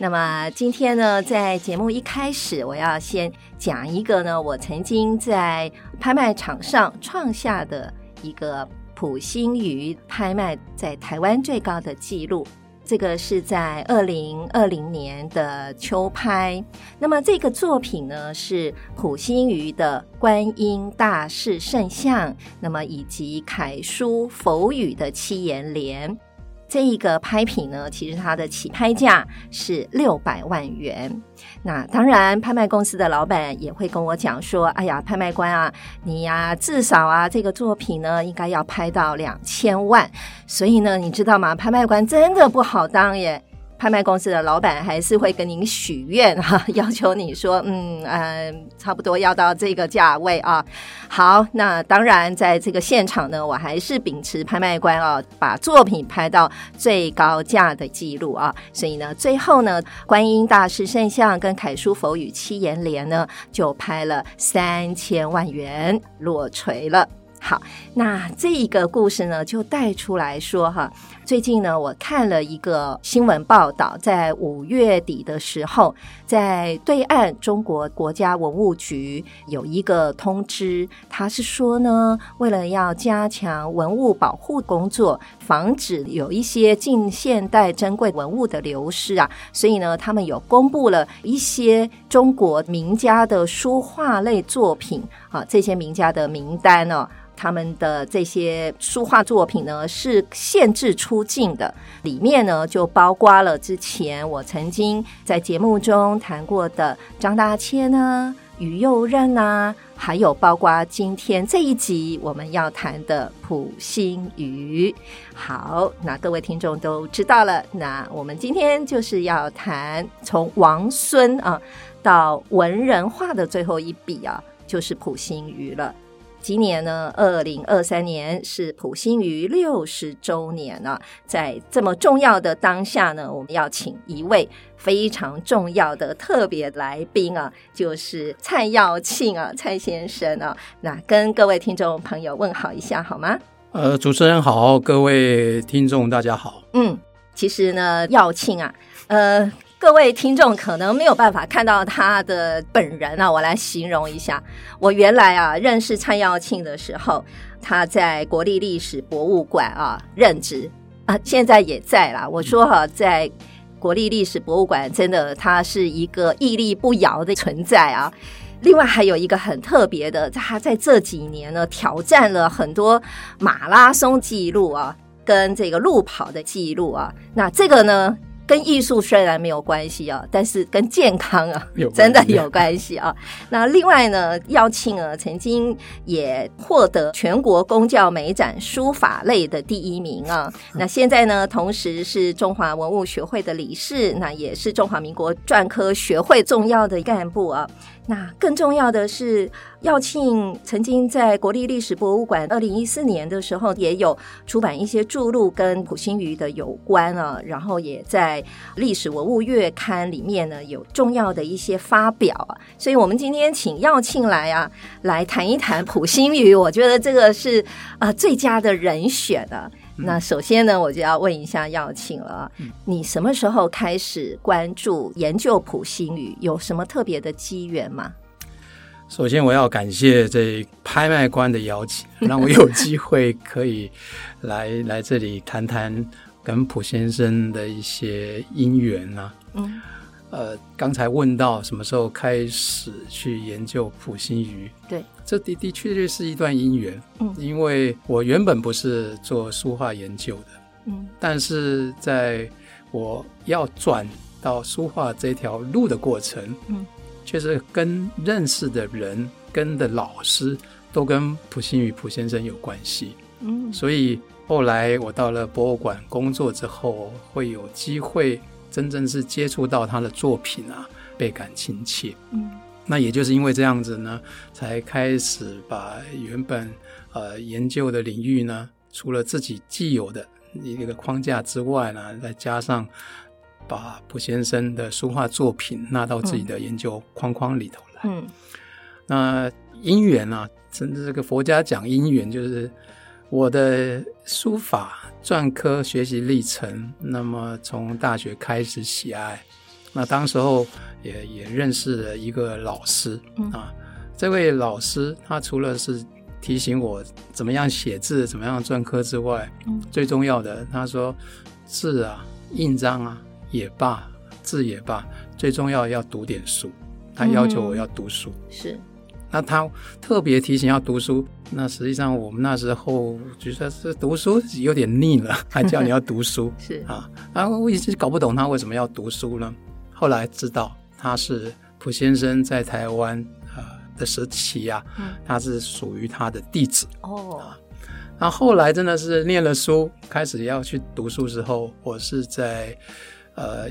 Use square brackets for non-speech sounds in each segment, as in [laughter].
那么今天呢，在节目一开始，我要先讲一个呢，我曾经在拍卖场上创下的一个埔心鱼拍卖在台湾最高的纪录。这个是在二零二零年的秋拍。那么这个作品呢，是埔心鱼的观音大士圣像，那么以及楷书佛语的七言联。这一个拍品呢，其实它的起拍价是六百万元。那当然，拍卖公司的老板也会跟我讲说：“哎呀，拍卖官啊，你呀，至少啊，这个作品呢，应该要拍到两千万。所以呢，你知道吗？拍卖官真的不好当耶。”拍卖公司的老板还是会跟您许愿哈，[laughs] 要求你说，嗯嗯、差不多要到这个价位啊。好，那当然在这个现场呢，我还是秉持拍卖官啊，把作品拍到最高价的记录啊。所以呢，最后呢，观音大士圣像跟楷书佛语七言联呢，就拍了三千万元落锤了。好，那这一个故事呢，就带出来说哈。最近呢，我看了一个新闻报道，在五月底的时候，在对岸中国国家文物局有一个通知，他是说呢，为了要加强文物保护工作，防止有一些近现代珍贵文物的流失啊，所以呢，他们有公布了一些中国名家的书画类作品啊，这些名家的名单呢。他们的这些书画作品呢，是限制出境的，里面呢就包括了之前我曾经在节目中谈过的张大千啊、于右任啊，还有包括今天这一集我们要谈的普心鱼。好，那各位听众都知道了，那我们今天就是要谈从王孙啊到文人画的最后一笔啊，就是普心鱼了。今年呢，二零二三年是普星鱼六十周年了。在这么重要的当下呢，我们要请一位非常重要的特别来宾啊，就是蔡耀庆啊，蔡先生啊。那跟各位听众朋友问好一下好吗？呃，主持人好，各位听众大家好。嗯，其实呢，耀庆啊，呃。各位听众可能没有办法看到他的本人啊，我来形容一下。我原来啊认识蔡耀庆的时候，他在国立历史博物馆啊任职啊，现在也在啦。我说哈、在国立历史博物馆，真的他是一个屹立不摇的存在啊。另外还有一个很特别的，他在这几年呢挑战了很多马拉松记录啊，跟这个路跑的记录啊。那这个呢？跟艺术虽然没有关系啊，但是跟健康啊，[laughs] 真的有关系啊。那另外呢，耀庆啊，曾经也获得全国公教美展书法类的第一名啊。那现在呢，同时是中华文物学会的理事，那也是中华民国篆刻学会重要的干部啊。那更重要的是，耀庆曾经在国立历史博物馆二零一四年的时候，也有出版一些著录跟埔心鱼的有关啊，然后也在历史文物月刊里面呢有重要的一些发表啊。所以，我们今天请耀庆来啊，来谈一谈埔心鱼，我觉得这个是啊、最佳的人选啊。那首先呢，我就要问一下耀庆了，你什么时候开始关注研究普星语？有什么特别的机缘吗？首先，我要感谢这拍卖官的邀请，[laughs] 让我有机会可以来 [laughs] 来这里谈谈跟普先生的一些因缘啊。嗯。呃，刚才问到什么时候开始去研究普星鱼？对，这的的确确是一段姻缘。嗯，因为我原本不是做书画研究的，嗯，但是在我要转到书画这条路的过程，嗯，确实跟认识的人、跟的老师都跟普心鱼、埔先生有关系。嗯，所以后来我到了博物馆工作之后，会有机会。真正是接触到他的作品啊，倍感亲切。嗯，那也就是因为这样子呢，才开始把原本呃研究的领域呢，除了自己既有的一个框架之外呢，再加上把卜先生的书画作品纳到自己的研究框框里头来。嗯，那因缘啊，甚至这个佛家讲因缘，就是我的书法篆刻学习历程。那么从大学开始喜爱，那当时候也也认识了一个老师、嗯、啊。这位老师他除了是提醒我怎么样写字、怎么样篆刻之外，嗯、最重要的他说字啊、印章啊也罢，字也罢，最重要要读点书。他要求我要读书，嗯、是。那他特别提醒要读书，那实际上我们那时候觉得是读书有点腻了，还叫你要读书，[laughs] 是啊，然后我一直搞不懂他为什么要读书呢？后来知道他是蒲先生在台湾啊的时期啊，嗯、他是属于他的弟子。哦。那后来真的是念了书，开始要去读书之后，我是在呃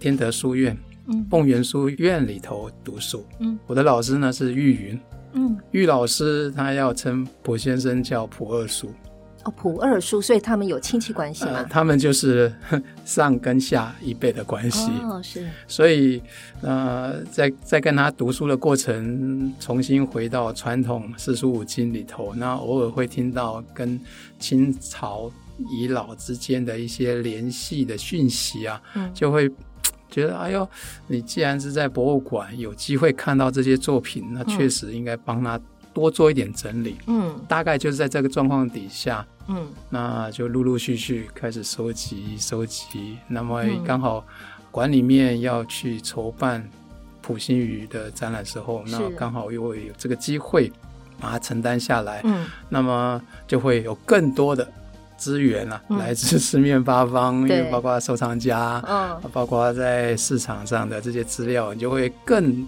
天德书院。嗯。凤园书院里头读书，嗯，我的老师呢是玉云，嗯，玉老师他要称蒲先生叫蒲二叔，哦，蒲二叔，所以他们有亲戚关系吗？呃，他们就是 [laughs] 上跟下一辈的关系，哦，是，所以呃，在在跟他读书的过程，重新回到传统四书五经里头，那偶尔会听到跟清朝遗老之间的一些联系的讯息啊，嗯，就会。觉得哎呦，你既然是在博物馆有机会看到这些作品，那确实应该帮他多做一点整理。嗯，大概就是在这个状况底下，嗯，那就陆陆续续开始收集收集。那么刚好馆里面要去筹办普星宇的展览时候，那刚好又会有这个机会把它承担下来。嗯，那么就会有更多的。资源啊，嗯、来自四面八方，因为包括收藏家，嗯，包括在市场上的这些资料，你就会更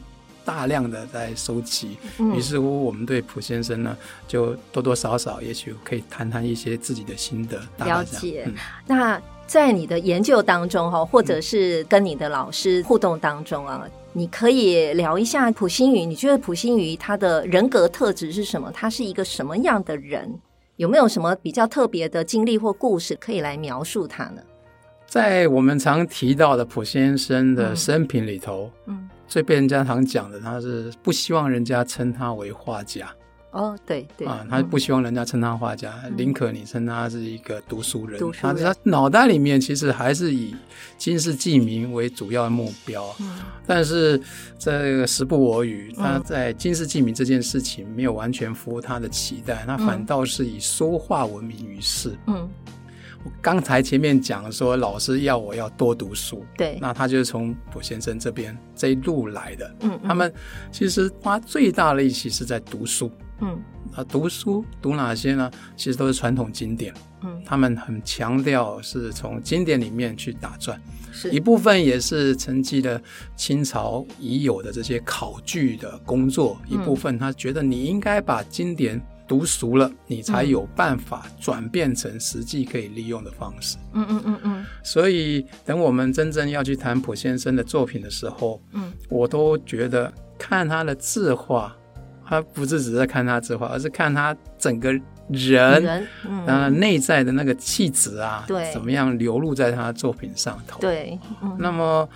大量的在收集。嗯、于是乎，我们对蒲先生呢，就多多少少，也许可以谈谈一些自己的心得。了解。嗯、那在你的研究当中哈，或者是跟你的老师互动当中啊，嗯、你可以聊一下普星宇。你觉得普星宇他的人格特质是什么？他是一个什么样的人？有没有什么比较特别的经历或故事可以来描述他呢？在我们常提到的普先生的生平里头，嗯，嗯，最被人家常讲的，他是不希望人家称他为画家。哦，对对啊，他不希望人家称他画家，宁、嗯、可你称他是一个读书人。读书人，他他脑袋里面其实还是以经世济民为主要的目标。嗯，但是这个时不我与，他在经世济民这件事情没有完全符合他的期待，他反倒是以说话闻名于世。嗯。我刚才前面讲说，老师要我要多读书，对，那他就是从卜先生这边这一路来的。嗯，嗯，他们其实花最大的力气是在读书。嗯，啊，读书读哪些呢？其实都是传统经典。嗯，他们很强调是从经典里面去打转，是一部分也是承继了清朝已有的这些考据的工作，嗯，一部分他觉得你应该把经典。读熟了，你才有办法转变成实际可以利用的方式。嗯嗯嗯嗯。所以，等我们真正要去谈普先生的作品的时候，嗯，我都觉得看他的字画，他不是只是看他字画，而是看他整个人，人嗯，然后内在的那个气质啊，对，怎么样流露在他的作品上头。对，嗯，那么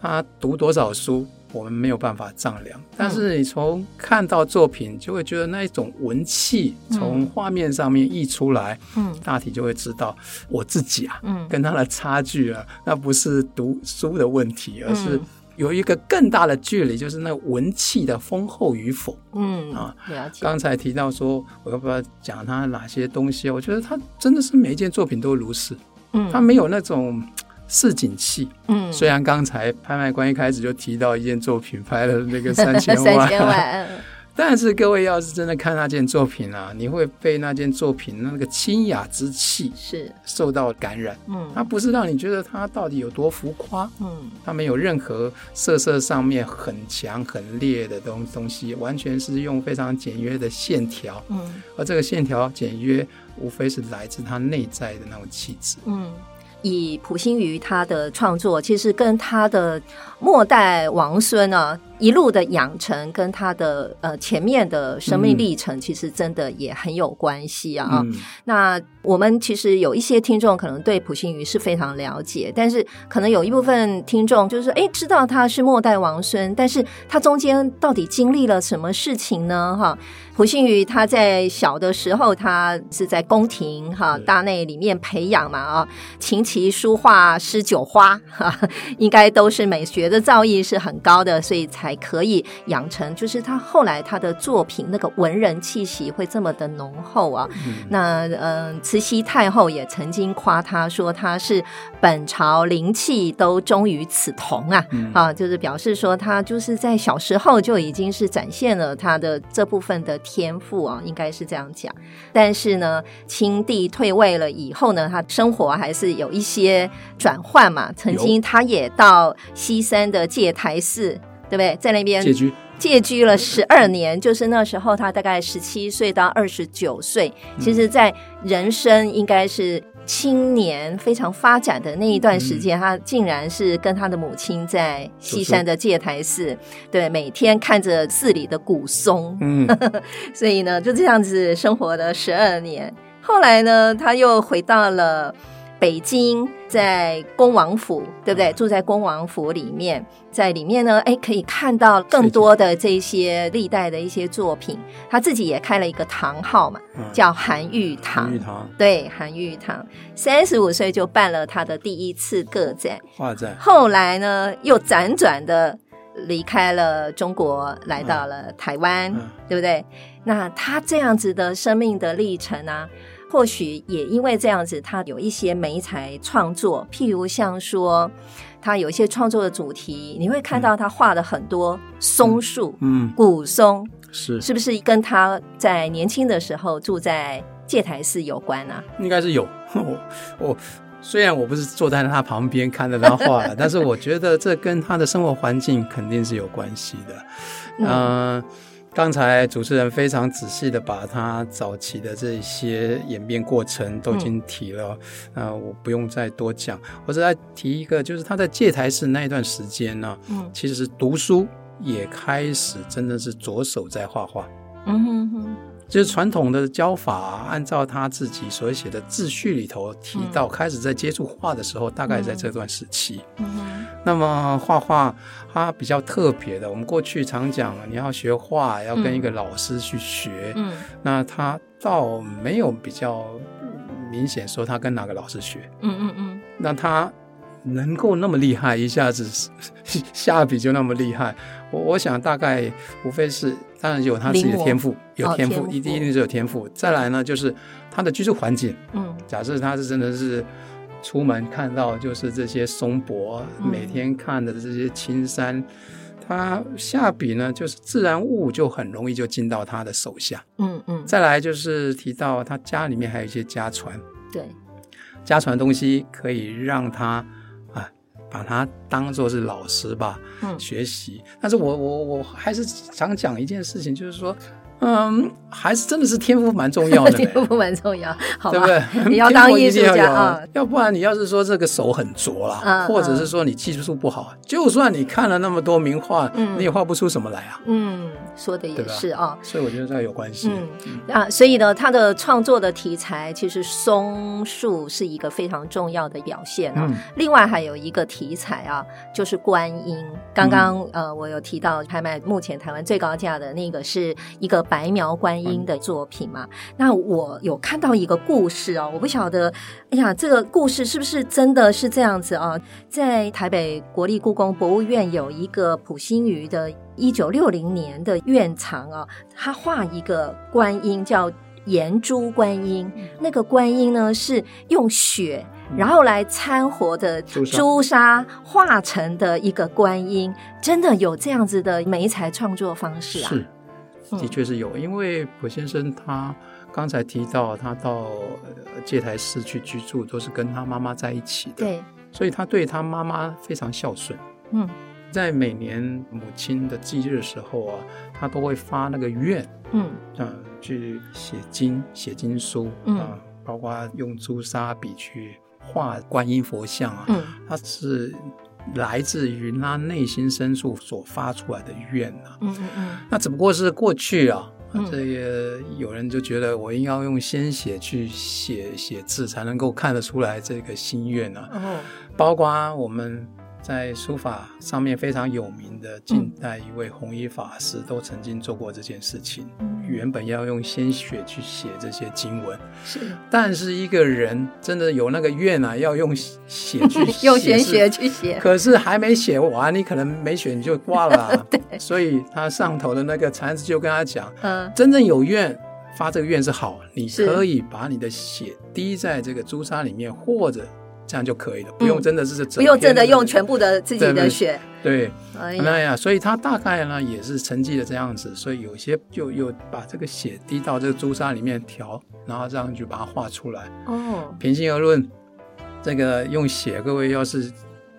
他读多少书？我们没有办法丈量，但是你从看到作品，就会觉得那一种文气从画面上面溢出来，嗯，大体就会知道我自己啊，嗯，跟他的差距啊，那不是读书的问题，而是有一个更大的距离，就是那文气的丰厚与否，嗯啊，了解。刚才提到说，我要不要讲他哪些东西？我觉得他真的是每一件作品都如是，嗯，他没有那种。市井气，嗯，虽然刚才拍卖官一开始就提到一件作品拍了那个 [laughs] 三千万，三千万，[laughs] 但是各位要是真的看那件作品啊，你会被那件作品那个清雅之气是。受到感染，嗯，它不是让你觉得它到底有多浮夸，嗯，它没有任何色色上面很强很烈的东东西，完全是用非常简约的线条，嗯，而这个线条简约，无非是来自它内在的那种气质，嗯。以溥心瑜他的创作，其实跟他的末代王孙啊。一路的养成跟他的呃前面的生命历程，其实真的也很有关系啊。嗯、那我们其实有一些听众可能对普信鱼是非常了解，但是可能有一部分听众就是说，哎，知道他是末代王孙，但是他中间到底经历了什么事情呢？哈，普信鱼他在小的时候，他是在宫廷哈大内里面培养嘛啊，琴棋书画诗酒花哈，应该都是美学的造诣是很高的，所以才。可以养成，就是他后来他的作品那个文人气息会这么的浓厚啊。嗯、那嗯、呃，慈禧太后也曾经夸他说他是本朝灵气都终于此童啊，嗯、啊，就是表示说他就是在小时候就已经是展现了他的这部分的天赋啊，应该是这样讲。但是呢，清帝退位了以后呢，他生活还是有一些转换嘛。曾经他也到西山的戒台寺。对不对？在那边借居借居了十二年，就是那时候他大概十七岁到二十九岁。其实，在人生应该是青年非常发展的那一段时间，嗯、他竟然是跟他的母亲在西山的戒台寺，对，每天看着寺里的古松，嗯，[laughs] 所以呢，就这样子生活了十二年。后来呢，他又回到了。北京在恭王府，对不对？住在恭王府里面，在里面呢，哎，可以看到更多的这些历代的一些作品。他自己也开了一个堂号嘛，叫韩愈堂。韩愈堂，对，韩愈堂。三十五岁就办了他的第一次个展，画展。后来呢，又辗转的离开了中国，来到了台湾，对不对？那他这样子的生命的历程呢？或许也因为这样子，他有一些媒材创作，譬如像说，他有一些创作的主题，你会看到他画的很多松树，嗯，古松是是不是跟他在年轻的时候住在戒台寺有关呢？啊？应该是有。[laughs] 我我虽然我不是坐在他旁边看着他画，[laughs] 但是我觉得这跟他的生活环境肯定是有关系的。嗯。呃刚才主持人非常仔细的把他早期的这些演变过程都已经提了，嗯、呃，我不用再多讲。我只再提一个，就是他在戒台寺那一段时间呢，嗯，其实是读书也开始真的是着手在画画，嗯哼哼。就是传统的教法，按照他自己所写的自序里头提到，开始在接触画的时候，大概在这段时期。嗯，那么画画它比较特别的，我们过去常讲，你要学画要跟一个老师去学。嗯，那他倒没有比较明显说他跟哪个老师学。嗯嗯嗯，那他。能够那么厉害，一下子 [laughs] 下笔就那么厉害，我我想大概无非是，当然有他自己的天赋，有天赋，一定一定是有天赋。再来呢，就是他的居住环境，嗯，假设他是真的是出门看到就是这些松柏，每天看的这些青山，他下笔呢，就是自然物就很容易就进到他的手下，嗯嗯。再来就是提到他家里面还有一些家传，对，家传的东西可以让他。把它当做是老师吧，嗯，学习。但是我我我还是想讲一件事情，就是说。嗯，还是真的是天赋蛮重要的，天赋蛮重要，好吧，对不对？你要当艺术家啊，要不然你要是说这个手很拙啦，或者是说你技术不好，就算你看了那么多名画，你也画不出什么来啊。嗯，说的也是啊，所以我觉得这有关系。嗯啊，所以呢，他的创作的题材其实松树是一个非常重要的表现啊。另外还有一个题材啊，就是观音。刚刚呃，我有提到拍卖目前台湾最高价的那个是一个。白描观音的作品嘛，那我有看到一个故事哦，我不晓得，哎呀，这个故事是不是真的是这样子啊？在台北国立故宫博物院有一个普心畬的一九六零年的院藏啊，他画一个观音叫颜珠观音，那个观音呢是用血然后来掺和的朱砂。画成的一个观音，真的有这样子的媒材创作方式啊？的确是有，因为普先生他刚才提到，他到戒台寺去居住，都是跟他妈妈在一起的，对，所以他对他妈妈非常孝顺。嗯，在每年母亲的忌日的时候啊，他都会发那个愿，嗯，啊，去写经、写经书，啊，包括用朱砂笔去画观音佛像啊，嗯，他是来自于他内心深处所发出来的愿啊，嗯嗯嗯，那只不过是过去啊。这也有人就觉得我应该要用鲜血去写写字，才能够看得出来这个心愿啊。哦，包括我们。在书法上面非常有名的近代一位弘一法师，都曾经做过这件事情。嗯、原本要用鲜血去写这些经文，是。但是一个人真的有那个愿啊，要用血去写 [laughs] 用鲜血去写。可是还没写完，你可能没血你就挂了、啊。[laughs] 对。所以他上头的那个禅师就跟他讲：嗯，真正有愿发这个愿是好，你可以把你的血滴在这个朱砂里面，或者。这样就可以了，不用真的是、嗯、不用真的用全部的自己的血。对，哎呀，呀，所以他大概呢也是沉寂的这样子，所以有些就又把这个血滴到这个朱砂里面调，然后这样就把它画出来。哦，平心而论，这个用血，各位要是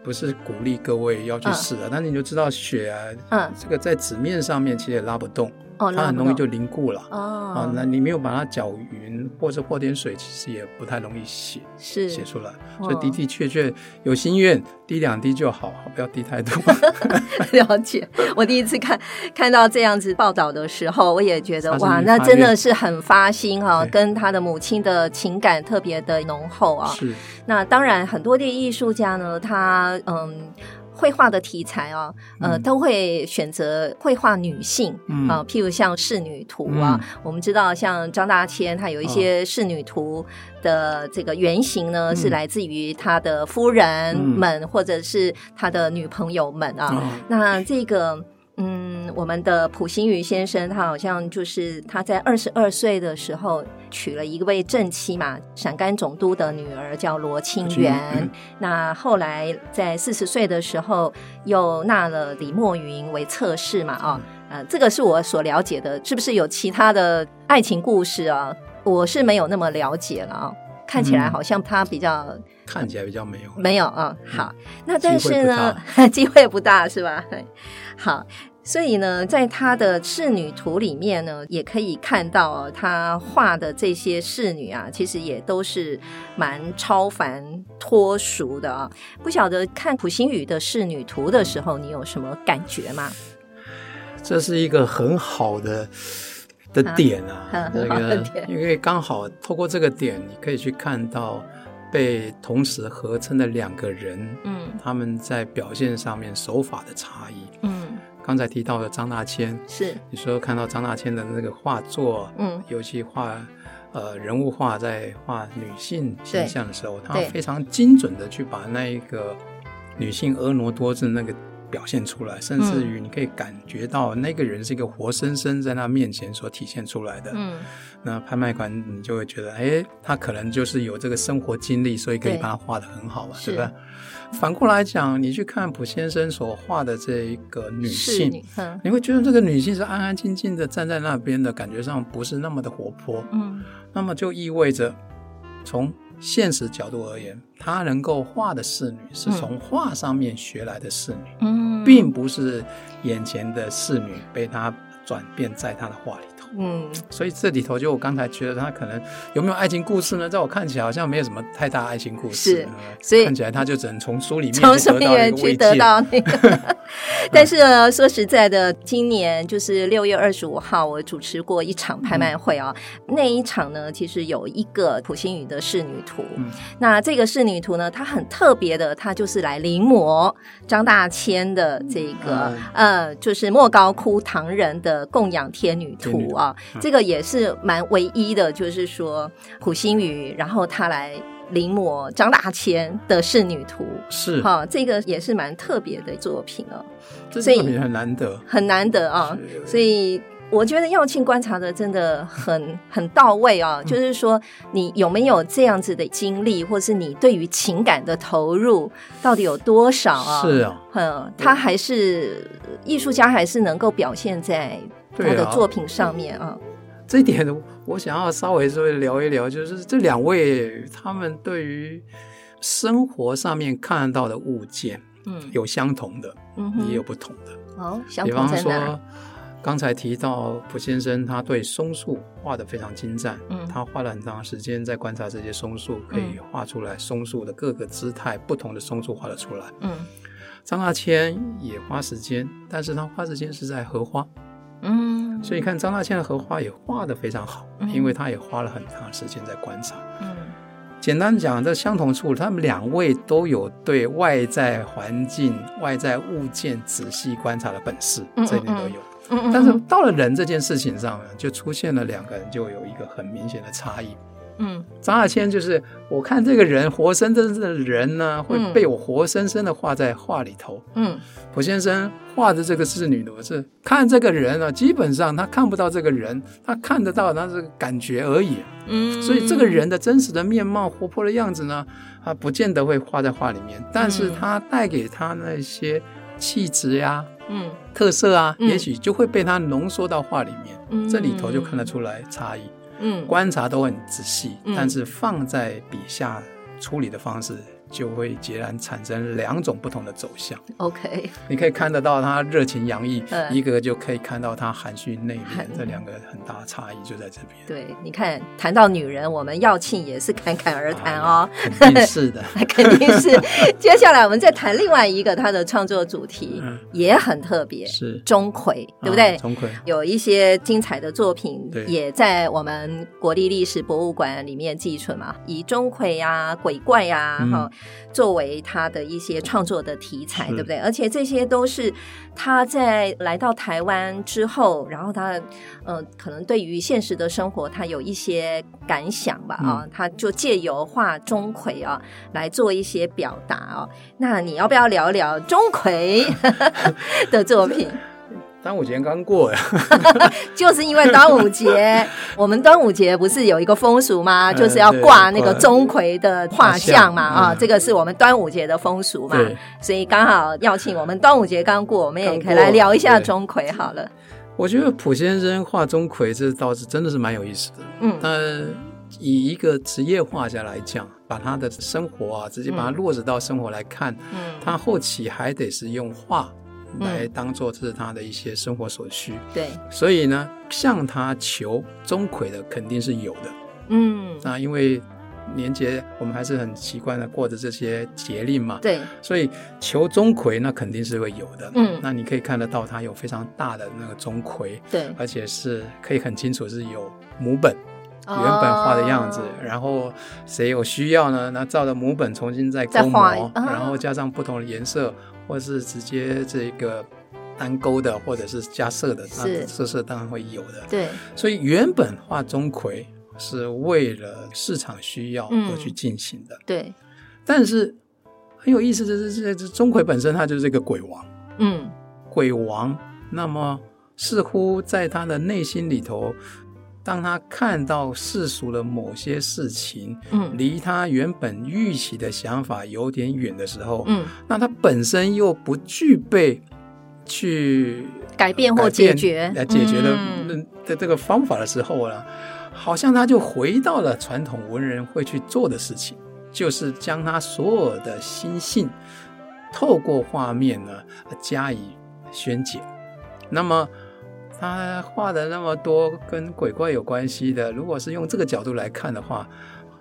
不是鼓励各位要去试啊，嗯、但是你就知道血啊，嗯，这个在纸面上面其实也拉不动。它很容易就凝固了哦，啊，那你没有把它搅匀，或者泼点水，其实也不太容易写，是写出来。所以的的确确有心愿，滴两滴就好，[laughs] 不要滴太多。[laughs] 了解，我第一次看看到这样子报道的时候，我也觉得哇，那真的是很发心啊，跟他的母亲的情感特别的浓厚啊。是，那当然很多的艺术家呢，他嗯。绘画的题材啊，呃，都会选择绘画女性啊，譬如像仕女图啊。我们知道，像张大千，他有一些仕女图的这个原型呢，是来自于他的夫人们或者是他的女朋友们啊。那这个。嗯，我们的普心宇先生，他好像就是他在二十二岁的时候娶了一位正妻嘛，陕甘总督的女儿叫罗清源。嗯、那后来在四十岁的时候，又纳了李墨云为侧室嘛，啊、哦，呃，这个是我所了解的，是不是有其他的爱情故事啊？我是没有那么了解了啊、哦，看起来好像他比较、嗯、看起来比较没有没有啊、哦。好，那但是呢，[laughs] 机会不大是吧？[laughs] 好。所以呢，在他的仕女图里面呢，也可以看到哦，他画的这些仕女啊，其实也都是蛮超凡脱俗的啊。不晓得看普星宇的仕女图的时候，你有什么感觉吗？这是一个很好的 [laughs] 的点啊，啊这个因为刚好透过这个点，你可以去看到被同时合称的两个人，嗯，他们在表现上面手法的差异，嗯。刚才提到的张大千，是。你说看到张大千的那个画作，嗯，尤其画呃人物画在画女性形象的时候，他非常精准的去把那一个女性婀娜多姿那个表现出来，甚至于你可以感觉到那个人是一个活生生在他面前所体现出来的。嗯，那拍卖官你就会觉得，哎，他可能就是有这个生活经历，所以可以把它画的很好吧，对，对吧？反过来讲，你去看溥先生所画的这一个女性，嗯、你会觉得这个女性是安安静静的站在那边的，感觉上不是那么的活泼。嗯，那么就意味着，从现实角度而言，她能够画的仕女是从画上面学来的仕女，嗯，并不是眼前的仕女被她转变在她的画里。嗯，所以这里头就我刚才觉得他可能有没有爱情故事呢？在我看起来好像没有什么太大爱情故事，是，所以看起来他就只能从书里面从书里面去得到那个。[laughs] 但是呢，说实在的，今年就是六月二十五号，我主持过一场拍卖会啊。嗯、那一场呢，其实有一个普星宇的仕女图。嗯、那这个仕女图呢，它很特别的，它就是来临摹张大千的这个、嗯、呃，就是莫高窟唐人的供养天女图啊。啊，这个也是蛮唯一的，就是说溥心畬，然后他来临摹张大千的仕女图，是哈，这个也是蛮特别的作品哦。所以很难得，很难得啊。所以我觉得耀庆观察的真的很很到位啊。就是说，你有没有这样子的经历，或是你对于情感的投入到底有多少啊？是啊，嗯，他还是艺术家，还是能够表现在。他的作品上面啊，这一点我想要稍微稍微聊一聊，就是这两位他们对于生活上面看到的物件，嗯，有相同的，嗯，也有不同的。哦，比方说刚才提到蒲先生，他对松树画的非常精湛，嗯，他花了很长时间在观察这些松树，可以画出来松树的各个姿态，不同的松树画得出来。嗯，张大千也花时间，但是他花时间是在荷花。嗯，所以看张大千的荷花也画得非常好，因为他也花了很长时间在观察。嗯，简单讲，这相同处，他们两位都有对外在环境、外在物件仔细观察的本事，这点都有。但是到了人这件事情上呢，就出现了两个人就有一个很明显的差异。嗯，张大千就是我看这个人活生生的人呢，会被我活生生的画在画里头。嗯，蒲先生画的这个侍女罗是看这个人呢，基本上他看不到这个人，他看得到那是感觉而已。嗯，所以这个人的真实的面貌、活泼的样子呢，他不见得会画在画里面，但是他带给他那些气质呀。嗯，特色啊，嗯、也许就会被他浓缩到画里面，嗯、这里头就看得出来差异。嗯，观察都很仔细，嗯、但是放在笔下处理的方式。就会截然产生两种不同的走向。OK，你可以看得到他热情洋溢，嗯、一个就可以看到他含蓄内敛，嗯、这两个很大的差异就在这边。对，你看谈到女人，我们耀庆也是侃侃而谈哦，肯定是的，[laughs] 肯定是。接下来我们再谈另外一个他的创作主题，嗯、也很特别，是钟馗，对不对？钟馗有一些精彩的作品，也在我们国立历史博物馆里面寄存嘛，以钟馗呀、鬼怪呀，哈、嗯。作为他的一些创作的题材，对不对？而且这些都是他在来到台湾之后，然后他呃，可能对于现实的生活，他有一些感想吧啊，嗯、他就借由画钟馗啊来做一些表达啊。那你要不要聊聊钟馗 [laughs] 的作品？端午节刚过呀，[laughs] 就是因为端午节，[laughs] 我们端午节不是有一个风俗吗？就是要挂那个钟馗的画像嘛，啊，这个是我们端午节的风俗嘛，所以刚好邀请我们端午节刚过，我们也可以来聊一下钟馗好了。我觉得普先生画钟馗这倒是真的是蛮有意思的，嗯，但以一个职业画家来讲，把他的生活啊，直接把它落实到生活来看，嗯，他后期还得是用画。来当做这是他的一些生活所需，对，所以呢，向他求钟馗的肯定是有的，嗯，那因为年节我们还是很习惯的过着这些节令嘛，对，所以求钟馗那肯定是会有的，嗯，那你可以看得到他有非常大的那个钟馗，对，而且是可以很清楚是有母本原本画的样子，哦、然后谁有需要呢？那照着母本重新再勾描，哦、然后加上不同的颜色。或是直接这个单勾的，或者是加色的，那色色当然会有的。对，所以原本画钟馗是为了市场需要而去进行的。对，但是很有意思的是，这这钟馗本身他就是这个鬼王。嗯，鬼王，那么似乎在他的内心里头。当他看到世俗的某些事情，嗯，离他原本预期的想法有点远的时候，嗯，那他本身又不具备去改变或解决。来解决的的这个方法的时候呢，好像他就回到了传统文人会去做的事情，就是将他所有的心性透过画面呢加以宣解，那么。他画的那么多跟鬼怪有关系的，如果是用这个角度来看的话，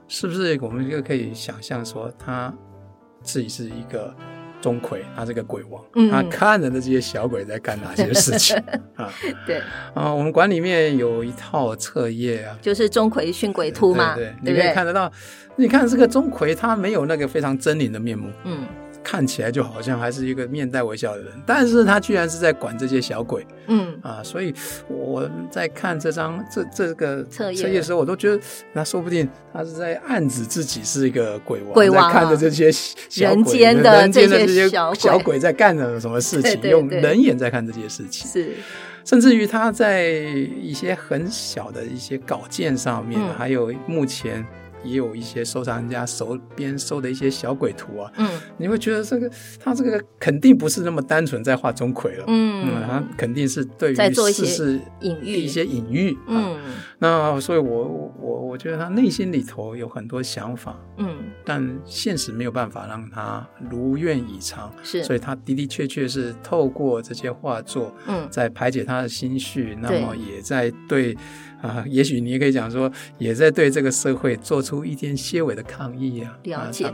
是不是我们就可以想象说，他自己是一个钟馗，他是个鬼王，嗯、他看着那些小鬼在干哪些事情？[laughs] 啊？对。啊，我们馆里面有一套册页啊，就是《钟馗训鬼图》嘛，对，对，对，你可以看得到，你看这个钟馗，他没有那个非常狰狞的面目，嗯。看起来就好像还是一个面带微笑的人，但是他居然是在管这些小鬼，嗯。啊，所以我在看这张这这个册页的时候，我都觉得那说不定他是在暗指自己是一个鬼王，鬼王、看着这些小人间的这些小鬼。在干着什么事情，用人眼在看这些事情，是，甚至于他在一些很小的一些稿件上面，嗯、还有目前。也有一些收藏家手边收的一些小鬼图啊，嗯，你会觉得这个他这个肯定不是那么单纯在画钟馗了，嗯，嗯，他肯定是对于世事隐喻。一些隐喻，嗯，那所以我我我觉得他内心里头有很多想法，嗯，但现实没有办法让他如愿以偿，是，所以他的的确确是透过这些画作，嗯，在排解他的心绪，那么也在对。啊，也许你也可以讲说，也在对这个社会做出一点些微的抗议啊。了解。啊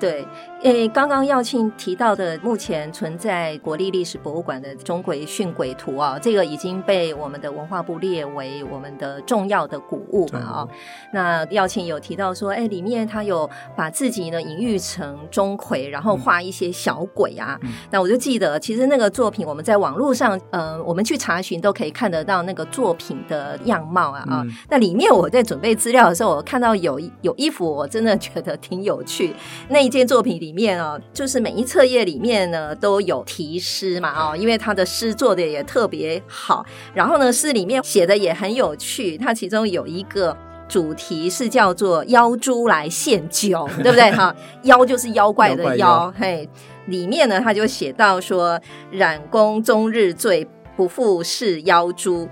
对，诶，刚刚耀庆提到的目前存在国立历史博物馆的钟馗训鬼图啊，这个已经被我们的文化部列为我们的重要的古物嘛啊。那耀庆有提到说，诶，里面他有把自己呢隐喻成钟馗，然后画一些小鬼啊。嗯、那我就记得，其实那个作品我们在网络上，呃，我们去查询都可以看得到那个作品的样貌啊啊。嗯、那里面我在准备资料的时候，我看到有有一幅，我真的觉得挺有趣那。一件作品里面啊，就是每一册页里面呢都有题诗嘛啊，因为他的诗做的也特别好，然后呢诗里面写的也很有趣，它其中有一个主题是叫做“妖猪来献酒”，[laughs] 对不对哈？妖就是妖怪的妖，妖嘿，里面呢他就写到说：“染公终日醉，不复是妖猪，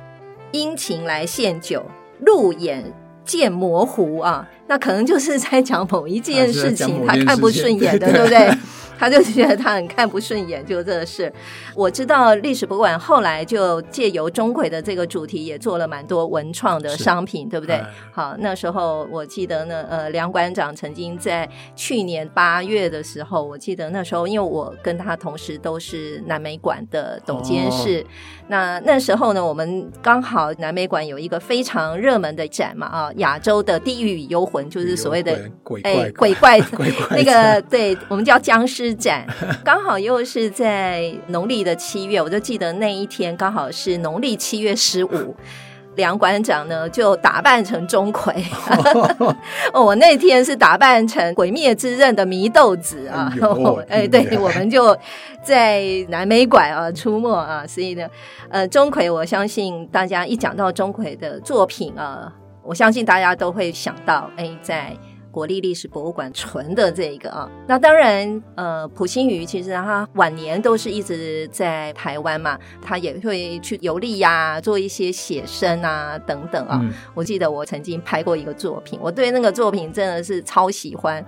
殷勤来献酒，路眼。”见模糊啊，那可能就是在讲某一件事情，他看不顺眼的，对不对？他就觉得他很看不顺眼，就这个事。我知道历史博物馆后来就借由钟馗的这个主题，也做了蛮多文创的商品，对不对？哎、好，那时候我记得呢，呃，梁馆长曾经在去年八月的时候，我记得那时候，因为我跟他同时都是南美馆的董监事，哦、那那时候呢，我们刚好南美馆有一个非常热门的展嘛，啊，亚洲的地狱与幽魂，就是所谓的鬼怪哎鬼怪那个，对我们叫僵尸。展刚好又是在农历的七月，我就记得那一天刚好是农历七月十五，梁馆长呢就打扮成钟馗，[laughs] 哦，我那天是打扮成《鬼灭之刃》的祢豆子啊，哎，对，我们就在南美馆啊出没啊，所以呢，呃，钟馗，我相信大家一讲到钟馗的作品啊，我相信大家都会想到，哎，在。国立历史博物馆存的这个啊，那当然，呃，普星宇其实他晚年都是一直在台湾嘛，他也会去游历呀，做一些写生啊等等啊。嗯、我记得我曾经拍过一个作品，我对那个作品真的是超喜欢，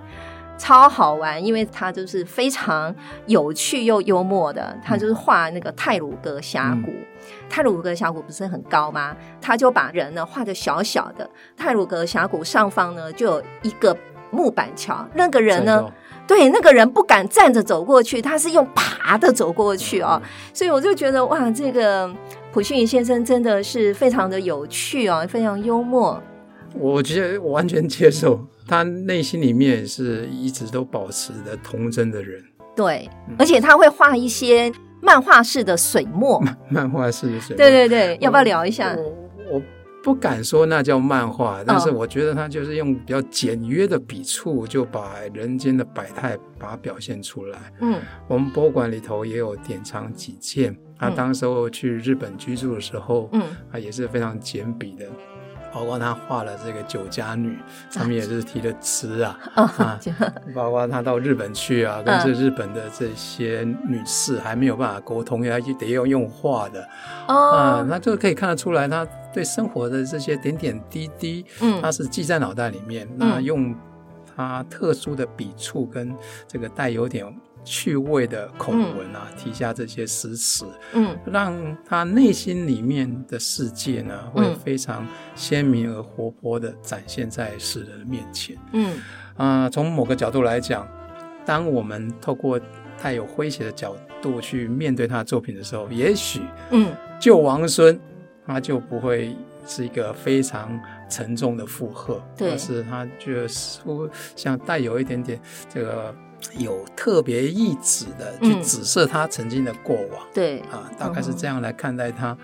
超好玩，因为他就是非常有趣又幽默的，他就是画那个泰鲁阁峡谷。嗯太鲁格峡谷不是很高吗？他就把人呢画的小小的。泰鲁格峡谷上方呢就有一个木板桥，那个人呢，对，那个人不敢站着走过去，他是用爬的走过去哦。所以我就觉得哇，这个溥心畬先生真的是非常的有趣哦，非常幽默。我觉得我完全接受，他内心里面是一直都保持着童真的人。对，而且他会画一些。漫画式的水墨，漫画式的水墨，对对对，要不要聊一下？我，我，我不敢说那叫漫画，但是我觉得他就是用比较简约的笔触，就把人间的百态把它表现出来。嗯，我们博物馆里头也有典藏几件，他当时候去日本居住的时候，嗯，他也是非常简笔的。包括他画了这个酒家女，上面也是提了词啊，啊，啊，包括他到日本去啊，跟这日本的这些女士还没有办法沟通，要得要用画的，哦、啊，那就可以看得出来，他对生活的这些点点滴滴，嗯，他是记在脑袋里面，嗯、那用他特殊的笔触跟这个带有点。趣味的口文啊，提下这些诗词，嗯，让他内心里面的世界呢，会非常鲜明而活泼的展现在世人的面前，嗯，啊、呃，从某个角度来讲，当我们透过带有诙谐的角度去面对他的作品的时候，也许，嗯，救王孙，他就不会是一个非常沉重的负荷，对，而是他觉得似乎像带有一点点这个。有特别意指的去指涉他曾经的过往，嗯、对啊，大概是这样来看待他。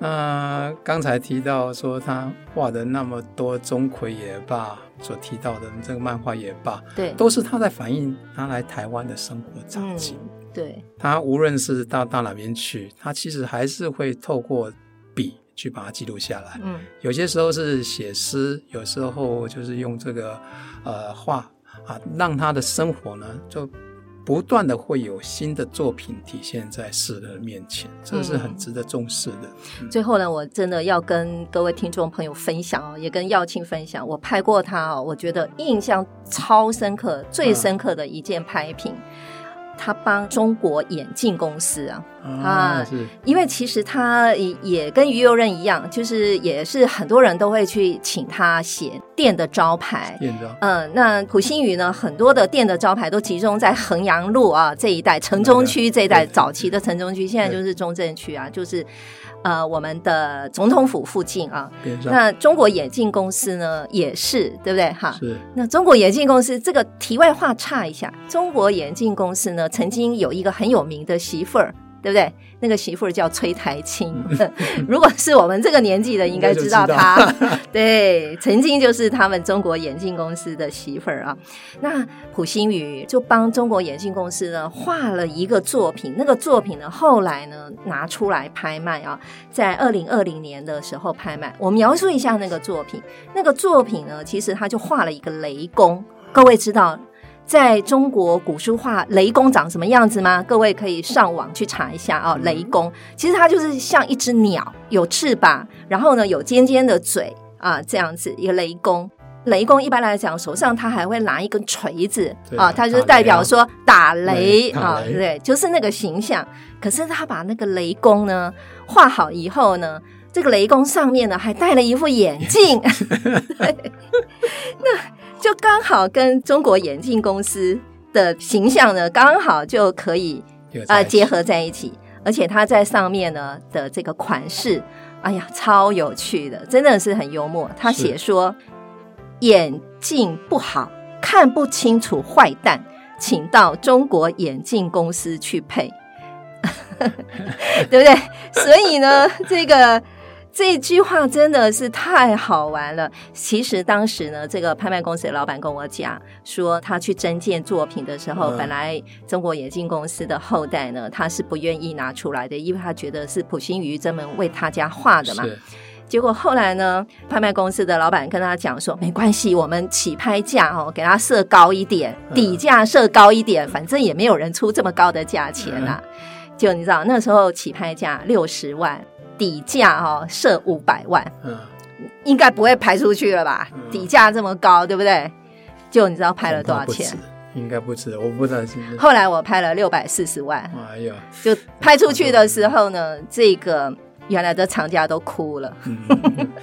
呃、刚才提到说他画的那么多钟馗也罢，所提到的这个漫画也罢，对，都是他在反映他来台湾的生活场景。嗯、对，他无论是到到哪边去，他其实还是会透过笔去把它记录下来。嗯，有些时候是写诗，有时候就是用这个呃画。啊，让他的生活呢，就不断的会有新的作品体现在世人面前，这是很值得重视的。嗯嗯、最后呢，我真的要跟各位听众朋友分享哦，也跟耀庆分享，我拍过他哦，我觉得印象超深刻，最深刻的一件拍品。他帮中国眼镜公司啊啊，是因为其实他也跟于右任一样，就是也是很多人都会去请他写店的招牌。店招嗯，那溥心宇呢，很多的店的招牌都集中在衡阳路啊这一带，城中区这一带，早期的城中区，现在就是中正区啊，就是。呃，我们的总统府附近啊，那中国眼镜公司呢也是，对不对？哈，是。那中国眼镜公司这个题外话差一下，中国眼镜公司呢曾经有一个很有名的媳妇儿。对不对？那个媳妇儿叫崔苔菁，[laughs] 如果是我们这个年纪的，应该知道她。[laughs] 对，曾经就是他们中国眼镜公司的媳妇儿啊。那溥心畬就帮中国眼镜公司呢画了一个作品，那个作品呢后来呢拿出来拍卖啊，在二零二零年的时候拍卖。我描述一下那个作品，那个作品呢，其实他就画了一个雷公，各位知道。在中国古书画雷公长什么样子吗？各位可以上网去查一下啊、哦。雷公其实它就是像一只鸟，有翅膀，然后呢有尖尖的嘴啊，这样子一个雷公。雷公一般来讲手上他还会拿一根锤子啊，他就是代表说打雷啊，对？就是那个形象。可是他把那个雷公呢画好以后呢，这个雷公上面呢还戴了一副眼镜，[laughs] [laughs] [laughs] 对，那。就刚好跟中国眼镜公司的形象呢，刚好就可以啊、呃、结合在一起，而且它在上面呢的这个款式，哎呀，超有趣的，真的是很幽默。他写说：“眼镜不好，看不清楚，坏蛋，请到中国眼镜公司去配，[laughs] 对不对？”所以呢，这个。这句话真的是太好玩了。其实当时呢，这个拍卖公司的老板跟我讲说，他去征件作品的时候，嗯、本来中国眼镜公司的后代呢，他是不愿意拿出来的，因为他觉得是普心瑜专门为他家画的嘛。结果后来呢，拍卖公司的老板跟他讲说，没关系，我们起拍价哦，给他设高一点，底价设高一点，反正也没有人出这么高的价钱啊。嗯、就你知道，那时候起拍价六十万。底价哈设五百万，嗯，应该不会拍出去了吧？嗯、底价这么高，对不对？就你知道拍了多少钱？应该不止，我不知道是不是。后来我拍了六百四十万，哎呀，就拍出去的时候呢，这个原来的厂家都哭了，嗯、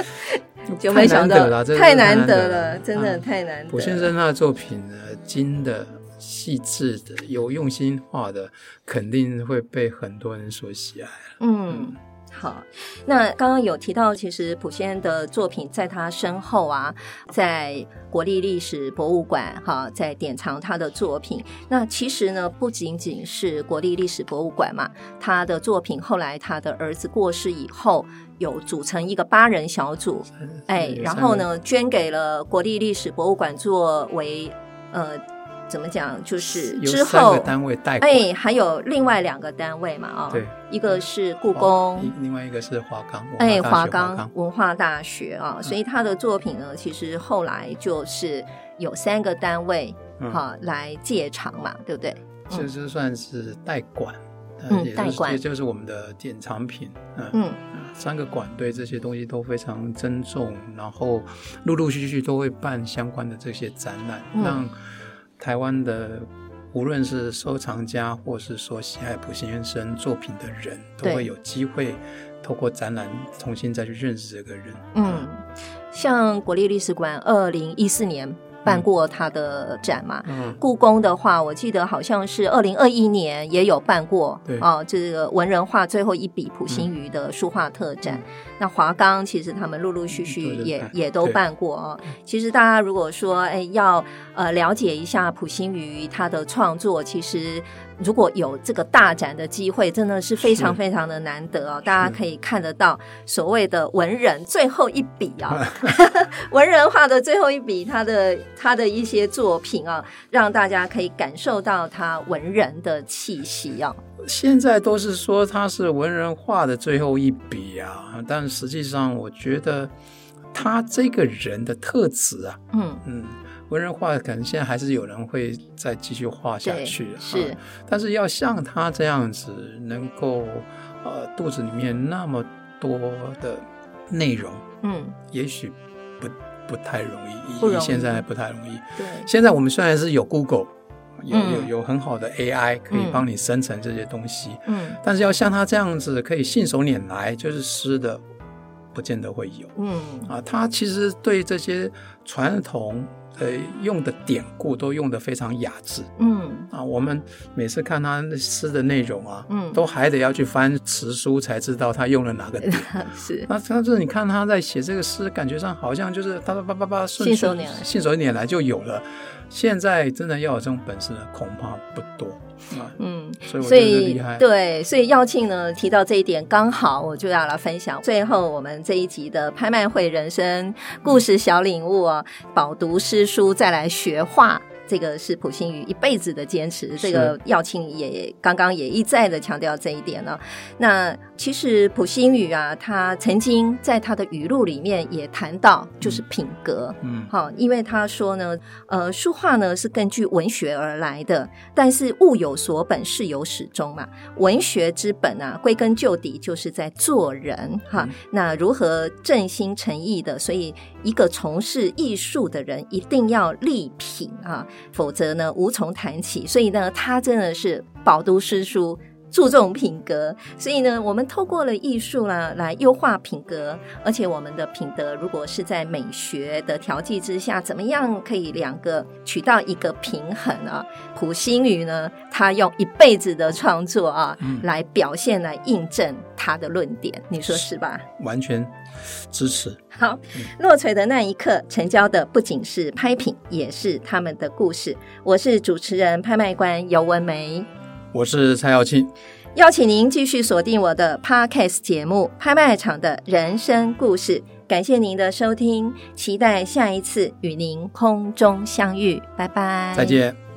[laughs] 就没想到太难得了，真的太难得。溥先生他的作品呢，精的、细致的、有用心画的，肯定会被很多人所喜爱。嗯。嗯好，那刚刚有提到，其实普先生的作品在他身后啊，在国立历史博物馆哈，在典藏他的作品。那其实呢，不仅仅是国立历史博物馆嘛，他的作品后来他的儿子过世以后，有组成一个八人小组，哎，然后呢，捐给了国立历史博物馆作为呃。怎么讲？就是之后单位代哎，还有另外两个单位嘛，啊、哦，对，一个是故宫，另外一个是华冈，哎，华冈文化大学啊、哦，所以他的作品呢，其实后来就是有三个单位哈、嗯、来借场嘛，对不对？其实算是代管，嗯，代管，也就是我们的典藏品，嗯嗯，三个馆对这些东西都非常珍重，然后陆陆续续都会办相关的这些展览，嗯、让。台湾的无论是收藏家，或是说喜爱溥先生作品的人，都会有机会透过展览重新再去认识这个人。嗯，像国立历史馆二零一四年。办过他的展嘛？嗯，故宫的话，我记得好像是二零二一年也有办过。对啊，这个文人画最后一笔普心鱼的书画特展。嗯、那华冈其实他们陆陆续续也、嗯、也都办过啊。其实大家如果说哎要呃了解一下普心鱼他的创作，其实。如果有这个大展的机会，真的是非常非常的难得哦！大家可以看得到所谓的文人最后一笔啊 [laughs] [laughs] 文人画的最后一笔，他的他的一些作品啊，让大家可以感受到他文人的气息啊。现在都是说他是文人画的最后一笔啊，但实际上我觉得他这个人的特质啊，嗯嗯。文人画可能现在还是有人会再继续画下去，是、啊，但是要像他这样子，能够呃肚子里面那么多的内容，嗯，也许不不太容易，不容易，现在不太容易。对，现在我们虽然是有 Google，有有有很好的 AI 可以帮你生成这些东西。嗯，但是要像他这样子可以信手拈来，就是诗的，不见得会有。嗯啊，他其实对这些传统。呃，用的典故都用得非常雅致，嗯。啊，我们每次看他诗的内容啊，嗯，都还得要去翻词书才知道他用了哪个点。[laughs] 是，那他这你看他在写这个诗，感觉上好像就是叭叭叭叭叭，顺手拈来，信手拈来就有了。现在真的要有这种本事的，恐怕不多。嗯，所以对，所以耀庆呢提到这一点，刚好我就要来分享。最后，我们这一集的拍卖会人生故事小领悟啊，饱读诗书再来学画。这个是溥心宇一辈子的坚持，这个耀庆也刚刚也一再的强调这一点呢。那其实溥心宇啊，他曾经在他的语录里面也谈到，就是品格，嗯，好，因为他说呢，呃，书画呢是根据文学而来的，但是物有所本，事有始终嘛。文学之本啊，归根究底就是在做人哈。那如何正心诚意的？所以一个从事艺术的人一定要立品啊。否则呢，无从谈起。所以呢，他真的是饱读诗书，注重品格。所以呢，我们透过了艺术呢，来优化品格。而且，我们的品德如果是在美学的调剂之下，怎么样可以两个取到一个平衡啊？溥心畬呢，他用一辈子的创作啊，嗯、来表现、来印证他的论点。你说是吧？完全。支持。好，落槌的那一刻，成交的不仅是拍品，也是他们的故事。我是主持人、拍卖官尤文玫，我是蔡耀庆，邀请您继续锁定我的 Podcast 节目《拍卖场的人生故事》。感谢您的收听，期待下一次与您空中相遇。拜拜，再见。